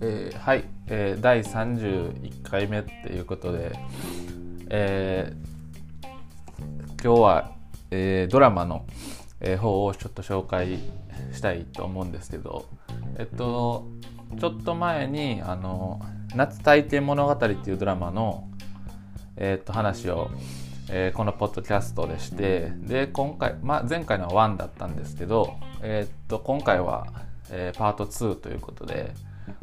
えーはい、えー第31回目っていうことで、えー今日は、えードラマの、えー方をちょっと紹介したいと思うんですけどえっとちょっと前にあの「夏体験物語」っていうドラマの、えっと話を、えーこのポッドキャストでしてで今回、まあ、前回のは1だったんですけど、えっと今回は、えーパート2ということで、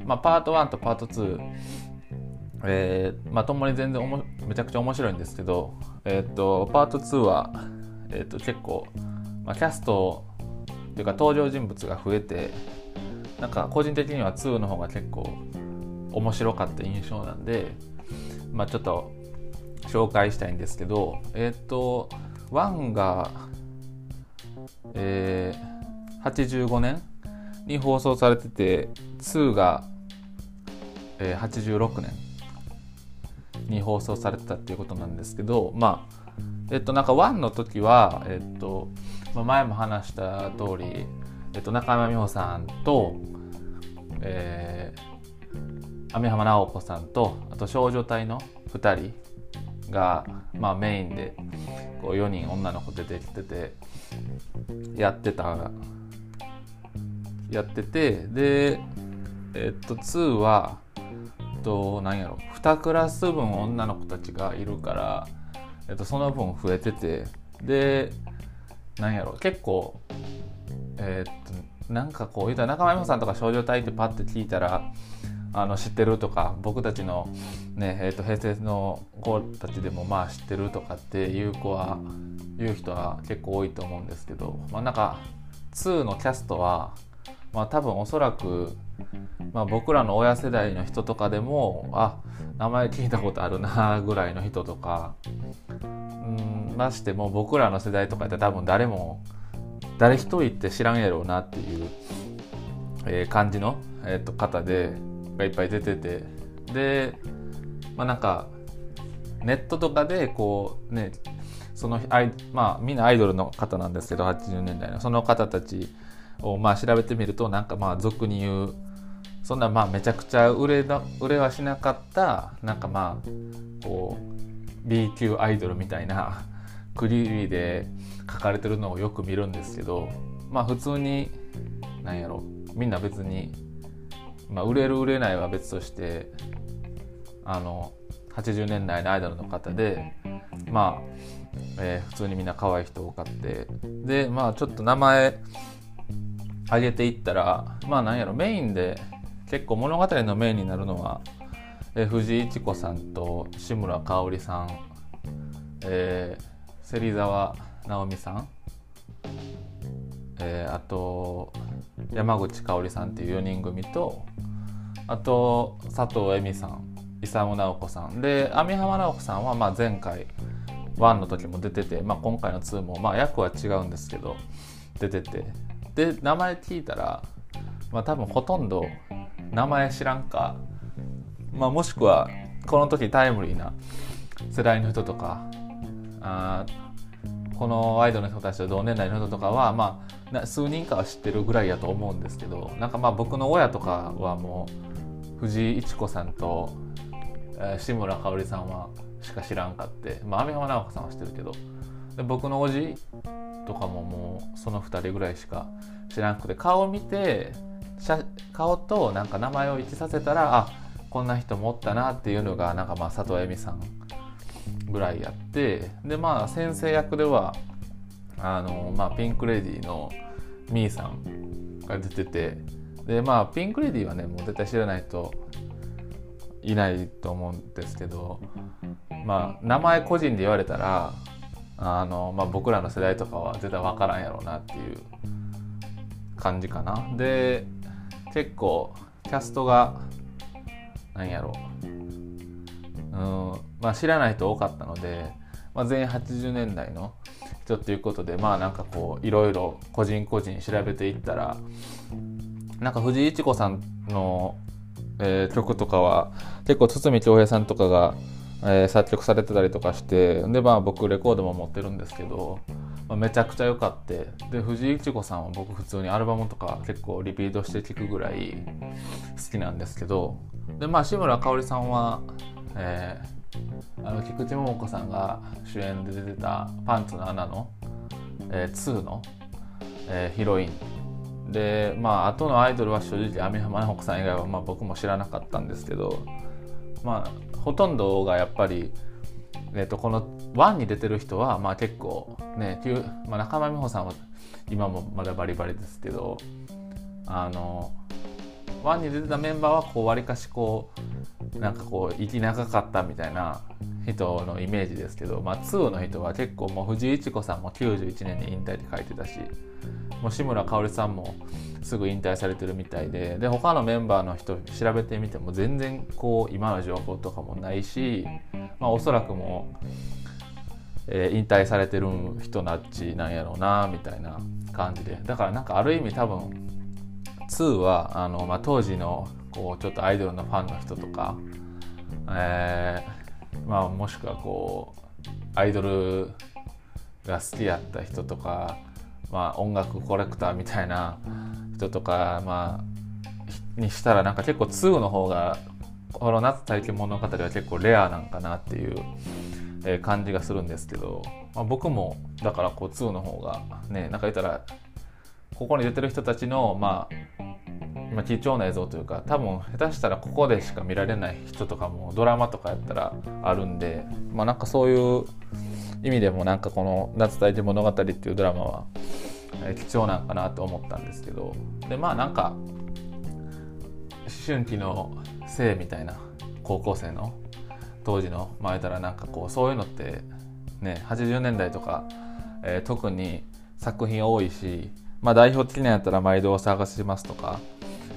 まあ、パート1とパート2えーまあ、ともに全然おもめちゃくちゃ面白いんですけど、えーっとパート2は、えーっと結構、まあ、キャストというか登場人物が増えてなんか個人的には2の方が結構面白かった印象なんで、まあ、ちょっと紹介したいんですけどえっと1が、えー85年に放送されてて2が、えー86年に放送されてたっていうことなんですけどまあえっとなんか1の時はえっと、まあ、前も話した通り、えっと、中山美穂さんとえー、網浜直子さんとあと少女隊の2人が、まあ、メインでこう4人女の子出てきててやってた。やっててでえっと2はえっと何やろ。2クラス分女の子たちがいるから、えっと、その分増えててで何やろ。結構えっとなんかこう言うたら中間美穂さんとか少女隊ってパッて聞いたらあの知ってるとか僕たちの、ねえっと平成の子たちでもまあ知ってるとかっていう子は言う人は結構多いと思うんですけど、まあ、なんか2のキャストは、まあ、多分おそらくまあ、僕らの親世代の人とかでもあ名前聞いたことあるなぐらいの人とかうんましても僕らの世代とかって多分誰も誰一人って知らんやろうなっていう、えー感じの、えー、と方でがいっぱい出てて。でまあなんかネットとかでこうねそのアイまあみんなアイドルの方なんですけど80年代の。その方たちをまあ調べてみるとなんかまあ俗に言うそんなまあめちゃくちゃ売れな売れはしなかったなんかまあこう B 級アイドルみたいなクリーリーで書かれてるのをよく見るんですけどまあ普通になんやろみんな別に、まあ、売れる売れないは別としてあの80年代のアイドルの方でまあ、えー普通にみんな可愛い人多かって。でまあちょっと名前上げていったらまあなんやろメインで結構物語のメインになるのは、えー藤井一子さんと志村香織さん、えー芹沢直美さん、えーあと山口香織さんっていう4人組とあと佐藤恵美さん勇直子さん。で網浜直子さんはまあ前回1の時も出てて、まあ、今回の2もまあ役は違うんですけど出てて。で名前聞いたら、まあ、多分ほとんど名前知らんか、まあ、もしくはこの時タイムリーな世代の人とかあこのアイドルの人たちと同年代の人とかは、まあ、数人かは知ってるぐらいやと思うんですけどなんかまあ僕の親とかはもう藤井一子さんと、えー志村香織さんはしか知らんかって、まあ、網浜直子さんは知ってるけどで僕のおじとかももうその2人ぐらいしか知らなくて顔を見て写顔となんか名前を一致させたらあこんな人もおったなっていうのがなんかまあ佐藤恵美さんぐらいやってでまあ先生役ではあの、まあ、ピンク・レディーのミーさんが出ててでまあピンク・レディーはねもう絶対知らないといないと思うんですけどまあ名前個人で言われたらあの、まあ、僕らの世代とかは絶対分からんやろうなっていう感じかな。で結構キャストがなんやろ。ううんまあ知らない人多かったので、まあ、全員80年代の人っていうことでまあなんかこういろいろ個人個人調べていったらなんか藤井一子さんの、えー曲とかは結構堤恭平さんとかが、えー作曲されてたりとかしてでまあ僕レコードも持ってるんですけど、まあ、めちゃくちゃ良かってで藤井一子さんは僕普通にアルバムとか結構リピートして聴くぐらい好きなんですけどでまあ志村かおりさんは、えー、あの菊池桃子さんが主演で出てた「パンツの穴の」えー、2の、えー、ヒロイン。でまあ後のアイドルは正直網浜直子さん以外はまあ僕も知らなかったんですけどまあほとんどがやっぱりえー、とこの1に出てる人は、まあ、結構ね、まあ、中間美穂さんは今もまだバリバリですけどあの1に出てたメンバーはこうわりかしこうなんかこう生き長かったみたいな人のイメージですけど、まあ、2の人は結構もう藤井一子さんも91年に引退って書いてたしもう志村かおりさんもすぐ引退されてるみたいでで他のメンバーの人調べてみても全然こう今の情報とかもないしまあ、おそらくもう、えー、引退されてる人なっちなんやろうなみたいな感じで。だからなんかある意味多分2はあの、まあ、当時のこうちょっとアイドルのファンの人とか、えーまあ、もしくはこうアイドルが好きやった人とか、まあ、音楽コレクターみたいな人とか、まあ、にしたらなんか結構2の方がこの夏体験物語は結構レアなんかなっていう、えー、感じがするんですけど、まあ、僕もだからこう2の方がねなんか言ったらここに出てる人たちのまあまあ、貴重な映像というか多分下手したらここでしか見られない人とかもドラマとかやったらあるんでまあなんかそういう意味でもなんかこの「夏大事物語」っていうドラマは貴重なんかなと思ったんですけどでまあなんか思春期の性みたいな高校生の当時の前たらなんかこうそういうのってね80年代とか、えー、特に作品多いし、まあ、代表的なやったら「毎度お探しします」とか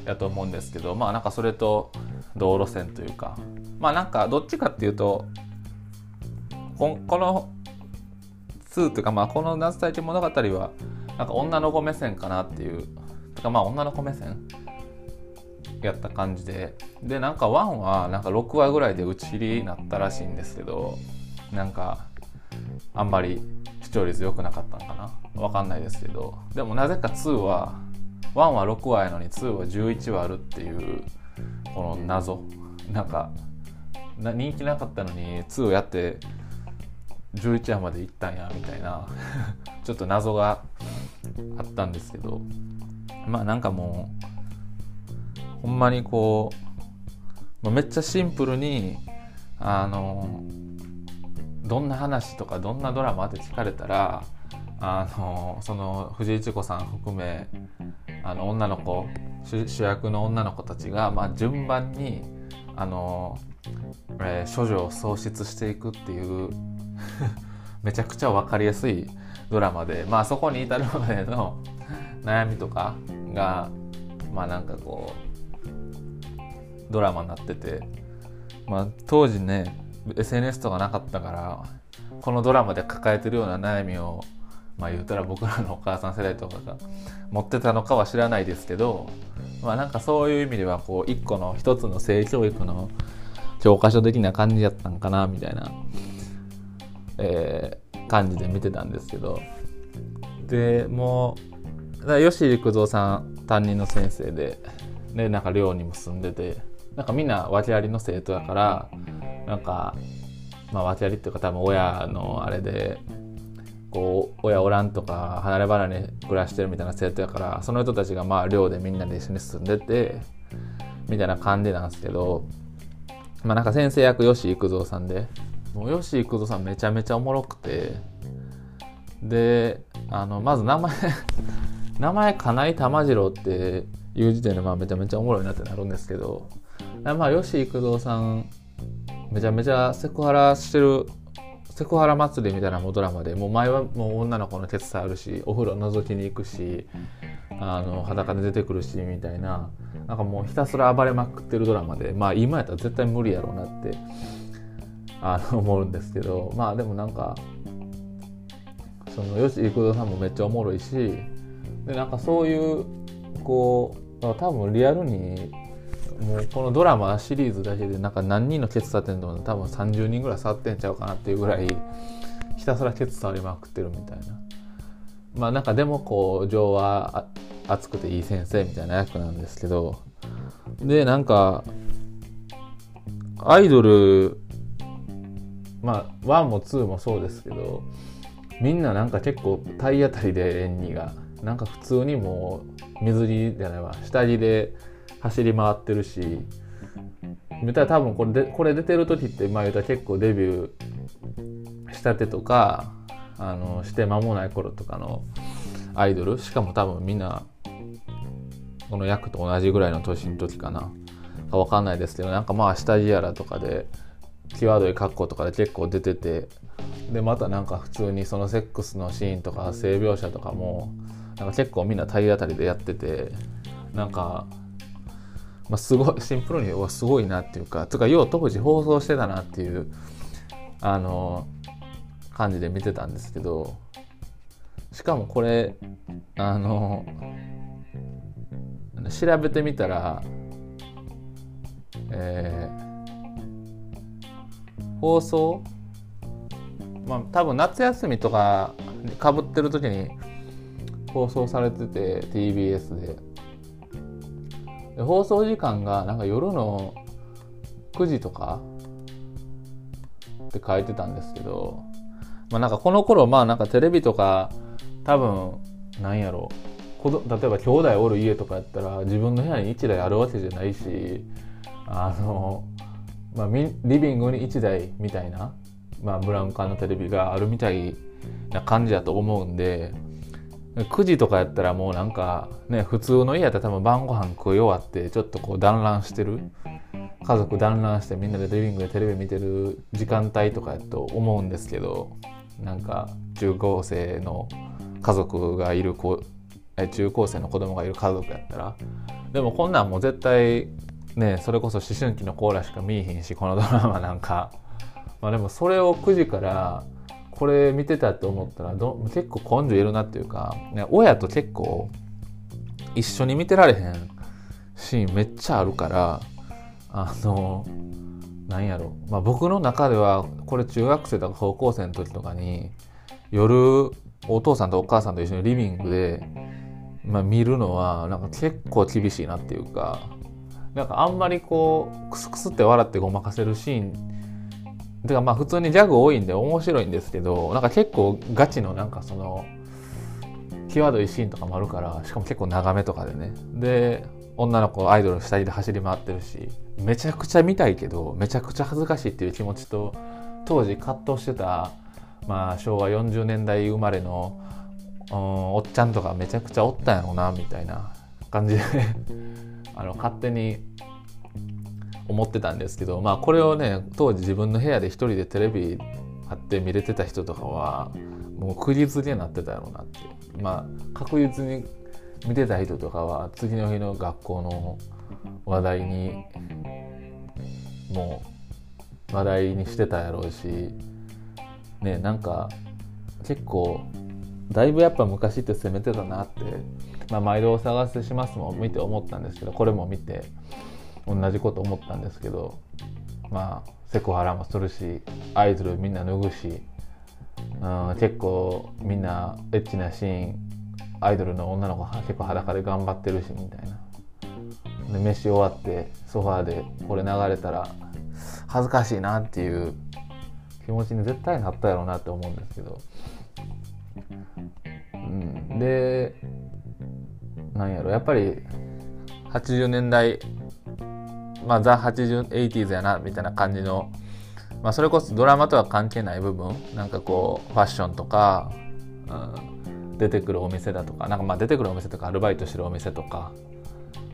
やと思うんですけどまあなんかそれと同路線というかまあなんかどっちかっていうとこの2というかまあこの「夏体験物語」はなんか女の子目線かなっていうとかまあ女の子目線やった感じででなんか1はなんか6話ぐらいで打ち切りになったらしいんですけどなんかあんまり視聴率良くなかったのかな？わかんないですけどでもなぜか2は1は6話やのに2は11話あるっていうこの謎。なんか人気なかったのに2をやって11話まで行ったんやみたいな。ちょっと謎があったんですけど。まあなんかもうほんまにこうめっちゃシンプルにあのどんな話とかどんなドラマって聞かれたらあのその藤井千子さん含めあの女の子主役の女の子たちが、まあ、順番にあの、えー、処女を喪失していくっていう めちゃくちゃ分かりやすいドラマで、まあ、そこに至るまでの 悩みとかがまあなんかこうドラマになってて、まあ、当時ね SNS とかなかったからこのドラマで抱えてるような悩みをまあ言うたら僕らのお母さん世代とかが持ってたのかは知らないですけどまあなんかそういう意味ではこう一個の一つの性教育の教科書的な感じやったんかなみたいな、えー、感じで見てたんですけど。でもう吉幾三さん担任の先生ででなんか寮にも住んでてなんかみんな訳ありの生徒だからなんかまあ訳ありっていうか多分親のあれでこう親おらんとか離れ離れ暮らしてるみたいな生徒やからその人たちがまあ寮でみんなで一緒に住んでてみたいな感じなんですけどまあなんか先生役吉幾三さんでもう吉幾三さんめちゃめちゃおもろくてであのまず名前 名前金井玉次郎っていう時点でまあめちゃめちゃおもろいなってなるんですけどまあ吉幾三さんめちゃめちゃセクハラしてるセクハラ祭りみたいなもドラマでもう前はもう女の子の手伝あるしお風呂覗きに行くしあの裸で出てくるしみたいななんかもうひたすら暴れまくってるドラマでまあ今やったら絶対無理やろうなってあの思うんですけどまあでもなんかその吉幾三さんもめっちゃおもろいしでなんかそういうこう多分リアルにもうこのドラマシリーズだけでなんか何人のケツ触ってんの多分30人ぐらい触ってんちゃうかなっていうぐらいひたすらケツ触りまくってるみたいな。まあなんかでもこう情は熱くていい先生みたいな役なんですけど。でなんかアイドルまあ1も2もそうですけどみんななんか結構体当たりで演技が。なんか普通にもう水着じゃないわ。下着で走り回ってるし。見たら多分これでこれ出てる時ってまあ言うたら結構デビューしたてとかあのして間もない頃とかのアイドルしかも多分みんなこの役と同じぐらいの年の時かな。か分かんないですけどなんかまあ下着やらとかで際どい格好とかで結構出ててでまたなんか普通にそのセックスのシーンとか性描写とかもなんか結構みんな体当たりでやっててなんか、まあ、すごいシンプルにはすごいなっていうかつかよう当時放送してたなっていうあの感じで見てたんですけどしかもこれあの調べてみたらえー、放送まあ多分夏休みとかかぶってる時に放送されてて TBS で。で放送時間がなんか夜の9時とかって書いてたんですけどまあなんかこの頃まあなんかテレビとか多分なんやろ。う例えば兄弟おる家とかやったら自分の部屋に1台あるわけじゃないしあの、まあ、リビングに1台みたいな、まあ、ブラウン管のテレビがあるみたいな感じだと思うんで9時とかやったらもうなんかね普通の家やったら多分晩ご飯食い終わってちょっとこう団らんしてる。家族団らんしてみんなでリビングでテレビ見てる時間帯とかやと思うんですけどなんか中高生の家族がいる子中高生の子供がいる家族やったら。でもこんなんもう絶対ねそれこそ思春期のコーラしか見えへんしこのドラマなんか。まあでもそれを9時からこれ見てたって思ったらど結構根性いるなっていうか、ね、親と結構一緒に見てられへんシーンめっちゃあるからあのなんやろ。まあ僕の中ではこれ中学生とか高校生の時とかに夜お父さんとお母さんと一緒にリビングで、まあ、見るのはなんか結構厳しいなっていうかなんかあんまりこうクスクスって笑ってごまかせるシーンてかまあ普通にギャグ多いんで面白いんですけどなんか結構ガチのなんかその際どいシーンとかもあるからしかも結構長めとかでね。で女の子アイドル下着で走り回ってるしめちゃくちゃ見たいけどめちゃくちゃ恥ずかしいっていう気持ちと当時葛藤してた、まあ、昭和40年代生まれの、うん、おっちゃんとかめちゃくちゃおったんやろうなみたいな感じで あの勝手に思ってたんですけどまあこれをね当時自分の部屋で一人でテレビ貼って見れてた人とかはもう釘付けになってたやろうなって。まあ確実に見てた人とかは次の日の学校の話題にもう話題にしてたやろうしねなんか結構だいぶやっぱ昔って攻めてたなって。まあ、毎度お探ししますも見て思ったんですけどこれも見て。同じこと思ったんですけどまあセクハラもするしアイドルみんな脱ぐし、うん、結構みんなエッチなシーンアイドルの女の子は結構裸で頑張ってるしみたいな。で飯終わってソファーでこれ流れたら恥ずかしいなっていう気持ちに絶対なったやろうなって思うんですけど、うん、でなんやろやっぱり80年代まあザ・80 80s やなみたいな感じの、まあ、それこそドラマとは関係ない部分なんかこうファッションとか、うん、出てくるお店だとかなんかまあ出てくるお店とかアルバイトしてるお店とか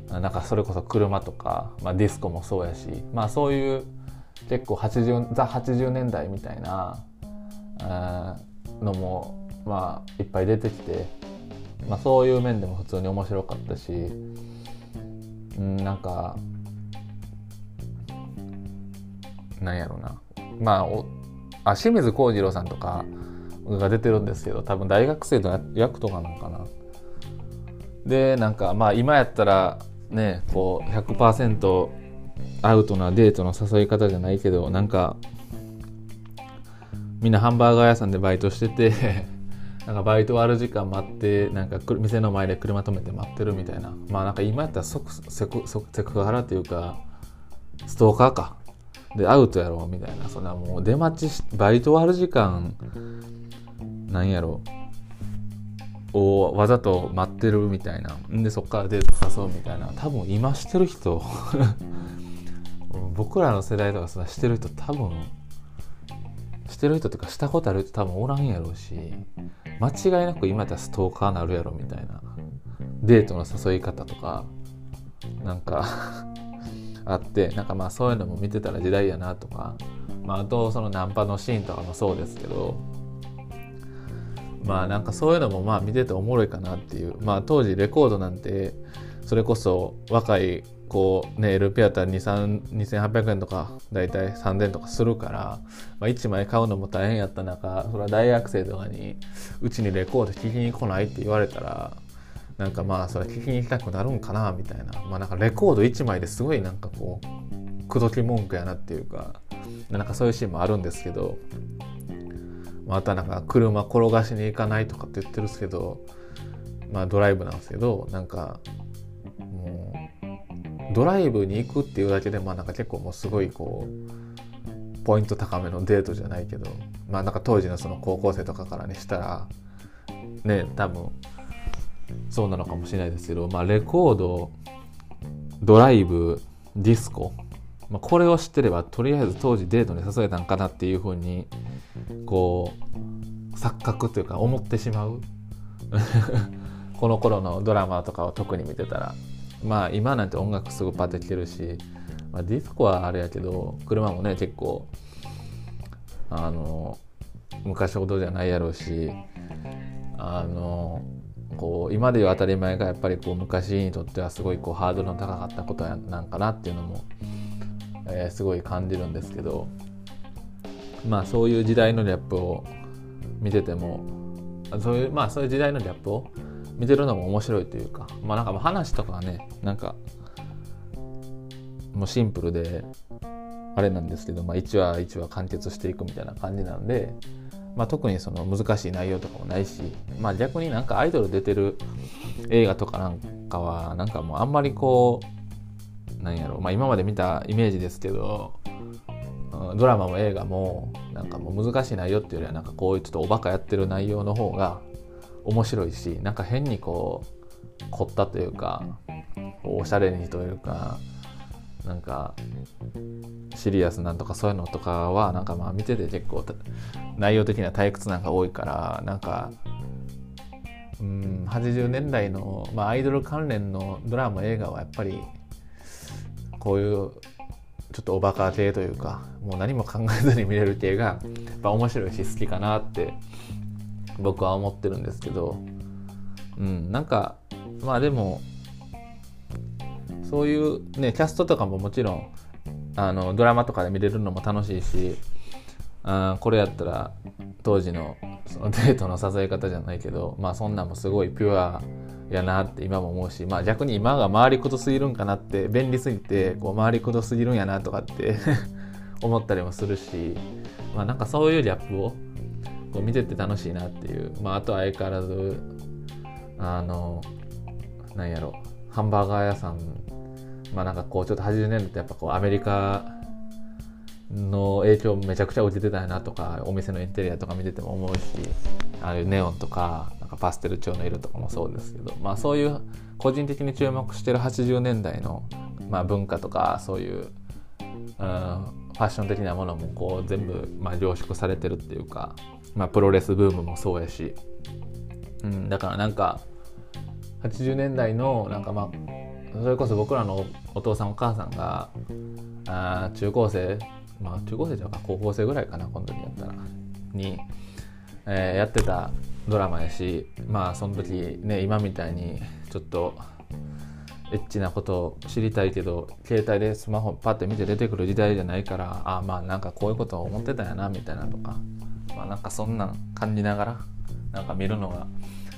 なんかそれこそ車とか、まあ、ディスコもそうやしまあそういう結構80ザ80年代みたいなのもまあいっぱい出てきてまあ、そういう面でも普通に面白かったし、うん、なんかなんやろうな。まああ清水幸次郎さんとかが出てるんですけど多分大学生の役とかなんかな。でなんかまあ今やったらねこう100%アウトなデートの誘い方じゃないけどなんかみんなハンバーガー屋さんでバイトしてて なんかバイト終わる時間待ってなんか店の前で車止めて待ってるみたいな。まあなんか今やったらセクセクセクハラっていうかストーカーか。でアウトやろみたいな。そんなもう出待ちしバイト終わる時間なんやろ。をわざと待ってるみたいな。でそっからデート誘うみたいな。多分今してる人 僕らの世代とかさしてる人多分してる人とかしたことある人多分おらんやろうし間違いなく今やったらストーカーなるやろみたいな。デートの誘い方とかなんかあってなんかまあそういうのも見てたら時代やなとか、まあ、あとそのナンパのシーンとかもそうですけどまあなんかそういうのもまあ見てておもろいかなっていうまあ当時レコードなんてそれこそ若いこうね LP やったら2800円とかだいたい3000円とかするから、まあ、1枚買うのも大変やった中それは大学生とかにうちにレコード聴きに来ないって言われたらなんかまあそれ聞きに行きたくなるんかなみたいな。まあなんかレコード1枚ですごいなんかこう口説き文句やなっていうかなんかそういうシーンもあるんですけど。またなんか車転がしに行かないとかって言ってるんですけど。まあドライブなんですけどなんかもうドライブに行くっていうだけでまあなんか結構もうすごいこうポイント高めのデートじゃないけど。まあなんか当時のその高校生とかからにしたらね多分そうなのかもしれないですけどまあレコードドライブディスコ。まあ、これを知ってればとりあえず当時デートに誘えたんかなっていうふうにこう錯覚というか思ってしまう。この頃のドラマとかを特に見てたら。まあ今なんて音楽すぐパッて聴けるし、まあ、ディスコはあれやけど車もね結構あの昔ほどじゃないやろうしあのこう今でいう当たり前がやっぱりこう昔にとってはすごいこうハードルの高かったことなんかなっていうのもえー、すごい感じるんですけどまあそういう時代のギャップを見ててもそういうまあそういう時代のギャップを見てるのも面白いというかまあなんか話とかはねなんかもうシンプルであれなんですけど、まあ、1話1話完結していくみたいな感じなんで、まあ、特にその難しい内容とかもないし、まあ、逆になんかアイドル出てる映画とかなんかはなんかもうあんまりこうなんやろうまあ今まで見たイメージですけどドラマも映画もなんかもう難しい内容っていうよりはなんかこういうちょっとおバカやってる内容の方が面白いしなんか変にこう凝ったというかおしゃれにというかなんかシリアスなんとかそういうのとかはなんかまあ見てて結構内容的には退屈なんか多いからなんかうん80年代の、まあ、アイドル関連のドラマ映画はやっぱりこういうちょっとおバカ系というかもう何も考えずに見れる系がやっぱ面白いし好きかなって僕は思ってるんですけどうんなんかまあでもそういうねキャストとかももちろんあのドラマとかで見れるのも楽しいしあこれやったら当時のそのデートの誘い方じゃないけどまあそんなんもすごいピュアやなって今も思うし、まあ、逆に今が回りくどすぎるんかなって便利すぎてこう回りくどすぎるんやなとかって 思ったりもするし、まあ、なんかそういうギャップをこう見てて楽しいなっていう、まあ、あとは相変わらずあのなんやろハンバーガー屋さんまあなんかこうちょっと80年代ってやっぱこうアメリカの影響めちゃくちゃ受けてたなとかお店のインテリアとか見てても思うしああいうネオンとかなんかパステル調の色とかもそうですけど、まあ、そういう個人的に注目してる80年代の、まあ、文化とかそういう、うん、ファッション的なものもこう全部、まあ、凝縮されてるっていうか、まあ、プロレスブームもそうやし、うん、だからなんか80年代のなんかまあそれこそ僕らのお父さんお母さんがあ中高生まあ中高生じゃ高校生ぐらいかなこの時やったら。に、えー、やってたドラマやしまあその時ね今みたいにちょっとエッチなことを知りたいけど携帯でスマホパッて見て出てくる時代じゃないからあまあなんかこういうことを思ってたんやなみたいなとか。まあなんかそんなん感じながらなんか見るのが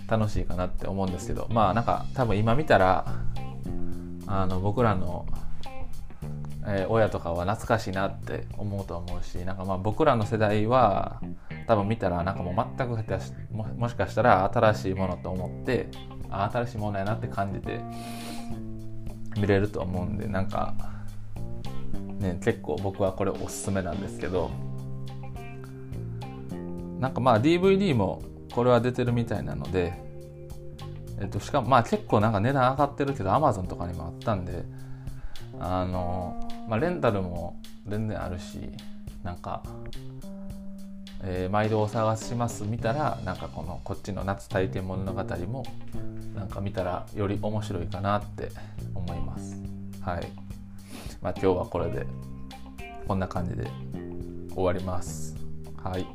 楽しいかなって思うんですけど。まあなんか多分今見たらあの僕らのえー、親とかは懐かしいなって思うと思うしなんかまあ僕らの世代は多分見たらなんかもう全く下手しももしかしたら新しいものと思ってあ新しいものやなって感じて見れると思うんでなんかね結構僕はこれおすすめなんですけどなんかまあ DVD もこれは出てるみたいなので、えっと、しかもまあ結構なんか値段上がってるけど Amazon とかにもあったんであの、まあ、レンタルも全然あるしなんか、えー、毎度お探しします見たらなんかこのこっちの夏体験物語もなんか見たらより面白いかなって思います。はい。まあ今日はこれでこんな感じで終わります。はい。